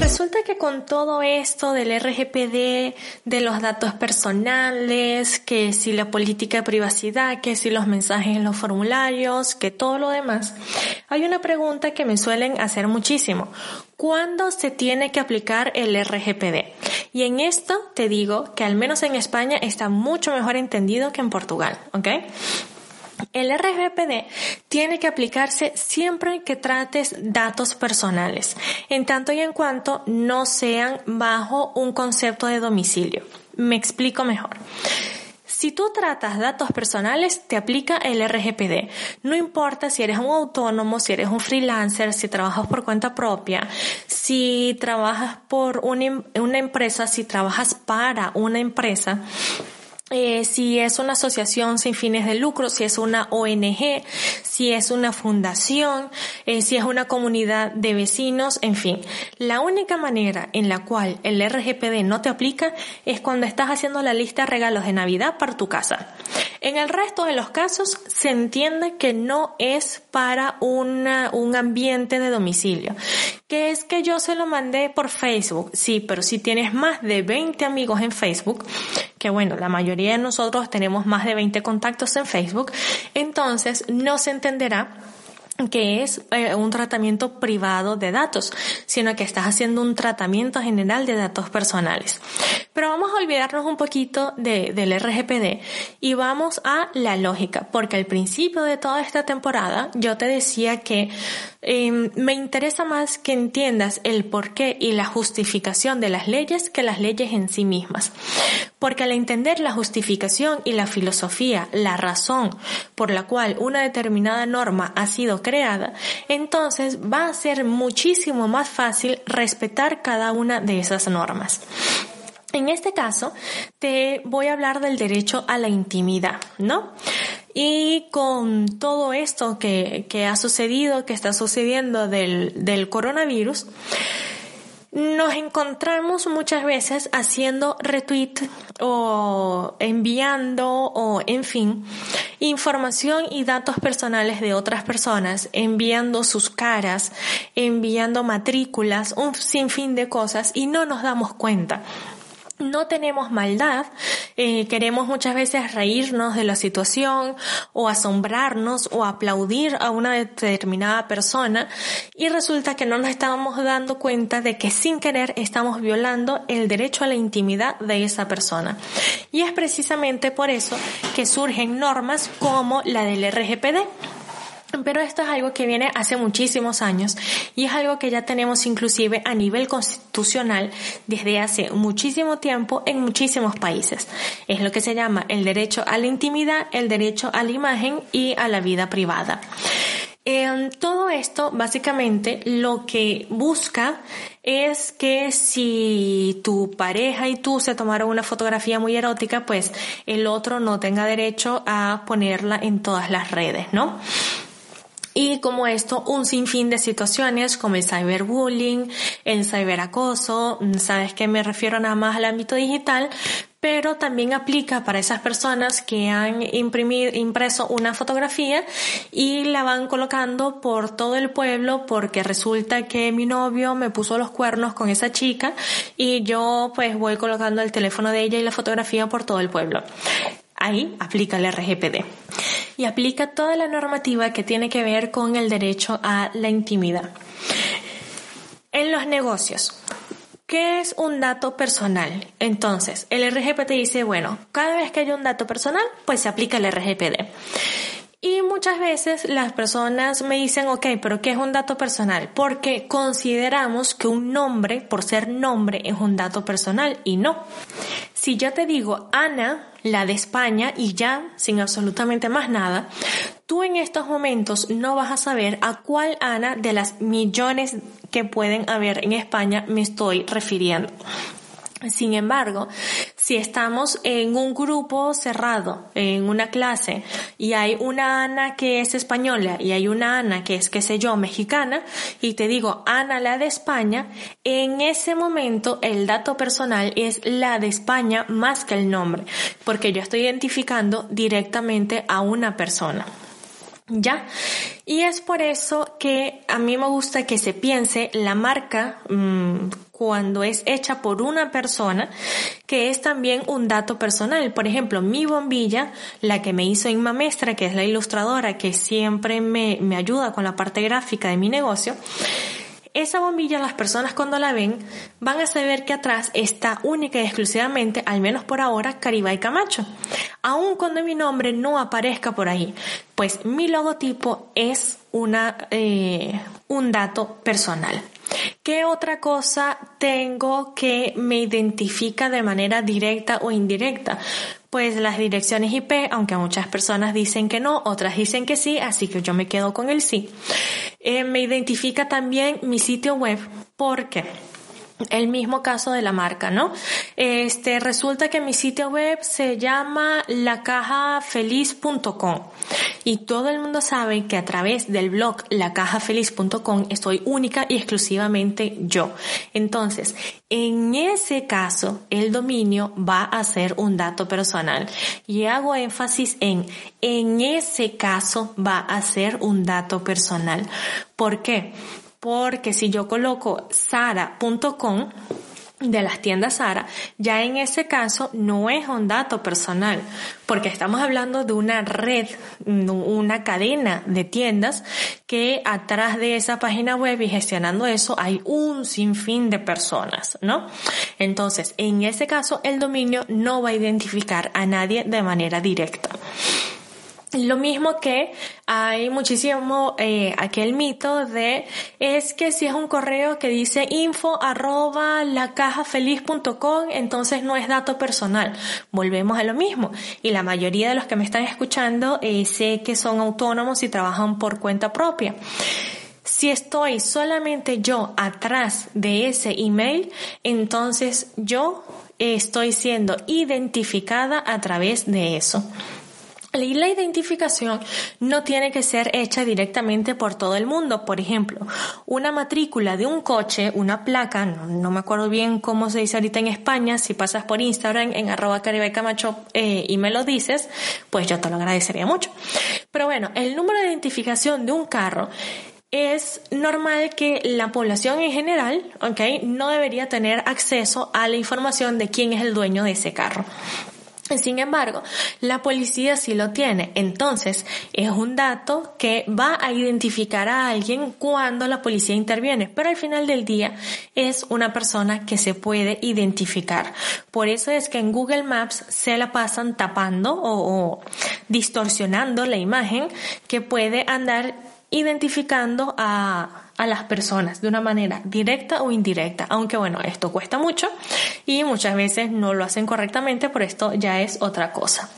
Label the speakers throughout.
Speaker 1: Resulta que con todo esto del RGPD, de los datos personales, que si la política de privacidad, que si los mensajes en los formularios, que todo lo demás, hay una pregunta que me suelen hacer muchísimo. ¿Cuándo se tiene que aplicar el RGPD? Y en esto te digo que al menos en España está mucho mejor entendido que en Portugal, ¿ok? El RGPD tiene que aplicarse siempre que trates datos personales, en tanto y en cuanto no sean bajo un concepto de domicilio. Me explico mejor. Si tú tratas datos personales, te aplica el RGPD. No importa si eres un autónomo, si eres un freelancer, si trabajas por cuenta propia, si trabajas por una, una empresa, si trabajas para una empresa eh, si es una asociación sin fines de lucro, si es una ONG, si es una fundación, eh, si es una comunidad de vecinos, en fin. La única manera en la cual el RGPD no te aplica es cuando estás haciendo la lista de regalos de Navidad para tu casa. En el resto de los casos se entiende que no es para una, un ambiente de domicilio. Que es que yo se lo mandé por Facebook. Sí, pero si tienes más de 20 amigos en Facebook, que bueno, la mayoría de nosotros tenemos más de 20 contactos en Facebook, entonces no se entenderá que es eh, un tratamiento privado de datos, sino que estás haciendo un tratamiento general de datos personales. Pero vamos a olvidarnos un poquito de, del RGPD y vamos a la lógica, porque al principio de toda esta temporada yo te decía que em, me interesa más que entiendas el porqué y la justificación de las leyes que las leyes en sí mismas. Porque al entender la justificación y la filosofía, la razón por la cual una determinada norma ha sido creada, entonces va a ser muchísimo más fácil respetar cada una de esas normas. En este caso, te voy a hablar del derecho a la intimidad, ¿no? Y con todo esto que, que ha sucedido, que está sucediendo del, del coronavirus, nos encontramos muchas veces haciendo retweet o enviando o en fin información y datos personales de otras personas, enviando sus caras, enviando matrículas, un sinfín de cosas y no nos damos cuenta no tenemos maldad, eh, queremos muchas veces reírnos de la situación o asombrarnos o aplaudir a una determinada persona y resulta que no nos estábamos dando cuenta de que sin querer estamos violando el derecho a la intimidad de esa persona. Y es precisamente por eso que surgen normas como la del RGPD pero esto es algo que viene hace muchísimos años y es algo que ya tenemos inclusive a nivel constitucional desde hace muchísimo tiempo en muchísimos países. Es lo que se llama el derecho a la intimidad, el derecho a la imagen y a la vida privada. En todo esto, básicamente, lo que busca es que si tu pareja y tú se tomaron una fotografía muy erótica, pues el otro no tenga derecho a ponerla en todas las redes, ¿no? Y como esto, un sinfín de situaciones como el cyberbullying, el cyberacoso, sabes que me refiero nada más al ámbito digital, pero también aplica para esas personas que han imprimido, impreso una fotografía y la van colocando por todo el pueblo porque resulta que mi novio me puso los cuernos con esa chica y yo pues voy colocando el teléfono de ella y la fotografía por todo el pueblo. Ahí aplica el RGPD y aplica toda la normativa que tiene que ver con el derecho a la intimidad. En los negocios, ¿Qué es un dato personal? Entonces, el RGPD dice, bueno, cada vez que hay un dato personal, pues se aplica el RGPD. Y muchas veces las personas me dicen, ok, pero ¿qué es un dato personal? Porque consideramos que un nombre, por ser nombre, es un dato personal y no. Si yo te digo Ana, la de España, y ya, sin absolutamente más nada, tú en estos momentos no vas a saber a cuál Ana de las millones que pueden haber en España me estoy refiriendo. Sin embargo, si estamos en un grupo cerrado, en una clase, y hay una Ana que es española y hay una Ana que es, qué sé yo, mexicana, y te digo Ana la de España, en ese momento el dato personal es la de España más que el nombre, porque yo estoy identificando directamente a una persona. ¿Ya? Y es por eso que a mí me gusta que se piense la marca mmm, cuando es hecha por una persona, que es también un dato personal. Por ejemplo, mi bombilla, la que me hizo Inma Mestra, que es la ilustradora que siempre me, me ayuda con la parte gráfica de mi negocio, esa bombilla las personas cuando la ven van a saber que atrás está única y exclusivamente, al menos por ahora, Caribay Camacho. Aun cuando mi nombre no aparezca por ahí, pues mi logotipo es una, eh, un dato personal. ¿Qué otra cosa tengo que me identifica de manera directa o indirecta? Pues las direcciones IP, aunque muchas personas dicen que no, otras dicen que sí, así que yo me quedo con el sí. Eh, me identifica también mi sitio web porque el mismo caso de la marca, ¿no? Este, resulta que mi sitio web se llama lacajafeliz.com y todo el mundo sabe que a través del blog lacajafeliz.com estoy única y exclusivamente yo. Entonces, en ese caso, el dominio va a ser un dato personal y hago énfasis en en ese caso va a ser un dato personal. ¿Por qué? porque si yo coloco sara.com de las tiendas Sara, ya en ese caso no es un dato personal, porque estamos hablando de una red, una cadena de tiendas que atrás de esa página web y gestionando eso hay un sinfín de personas, ¿no? Entonces, en ese caso el dominio no va a identificar a nadie de manera directa. Lo mismo que hay muchísimo eh, aquel mito de es que si es un correo que dice info arroba lacajafeliz.com entonces no es dato personal. Volvemos a lo mismo. Y la mayoría de los que me están escuchando eh, sé que son autónomos y trabajan por cuenta propia. Si estoy solamente yo atrás de ese email, entonces yo estoy siendo identificada a través de eso. La identificación no tiene que ser hecha directamente por todo el mundo. Por ejemplo, una matrícula de un coche, una placa, no, me acuerdo bien cómo se dice ahorita en España, si pasas por Instagram en arroba eh, y me lo dices, pues yo te lo agradecería mucho. Pero bueno, el número de identificación de un carro es normal que la población en general, ok, no debería tener acceso a la información de quién es el dueño de ese carro. Sin embargo, la policía sí lo tiene. Entonces, es un dato que va a identificar a alguien cuando la policía interviene. Pero al final del día es una persona que se puede identificar. Por eso es que en Google Maps se la pasan tapando o, o distorsionando la imagen que puede andar identificando a a las personas de una manera directa o indirecta. Aunque bueno, esto cuesta mucho y muchas veces no lo hacen correctamente, por esto ya es otra cosa.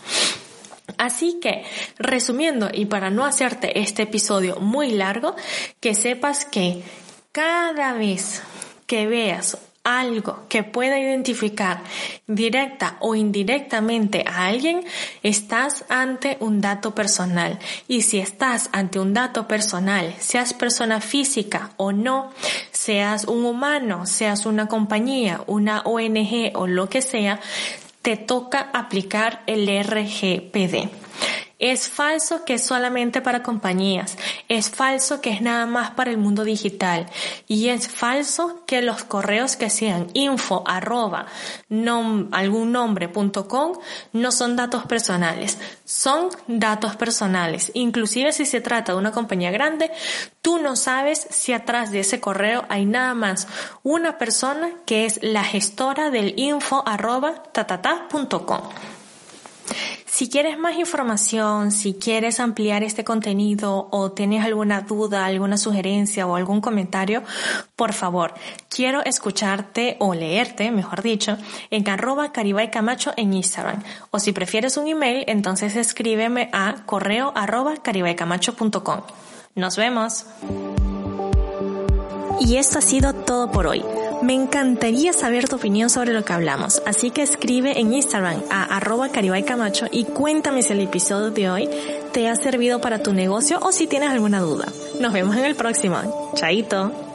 Speaker 1: Así que, resumiendo y para no hacerte este episodio muy largo, que sepas que cada vez que veas algo que pueda identificar directa o indirectamente a alguien, estás ante un dato personal. Y si estás ante un dato personal, seas persona física o no, seas un humano, seas una compañía, una ONG o lo que sea, te toca aplicar el RGPD. Es falso que es solamente para compañías. Es falso que es nada más para el mundo digital. Y es falso que los correos que sean info arroba algún nombre.com no son datos personales. Son datos personales. Inclusive si se trata de una compañía grande, tú no sabes si atrás de ese correo hay nada más una persona que es la gestora del info arroba tatata.com. Si quieres más información, si quieres ampliar este contenido o tienes alguna duda, alguna sugerencia o algún comentario, por favor, quiero escucharte o leerte, mejor dicho, en arroba Caribay Camacho en Instagram. O si prefieres un email, entonces escríbeme a correo arroba caribaycamacho.com. Nos vemos. Y esto ha sido todo por hoy. Me encantaría saber tu opinión sobre lo que hablamos, así que escribe en Instagram a arroba camacho y cuéntame si el episodio de hoy te ha servido para tu negocio o si tienes alguna duda. Nos vemos en el próximo. Chaito.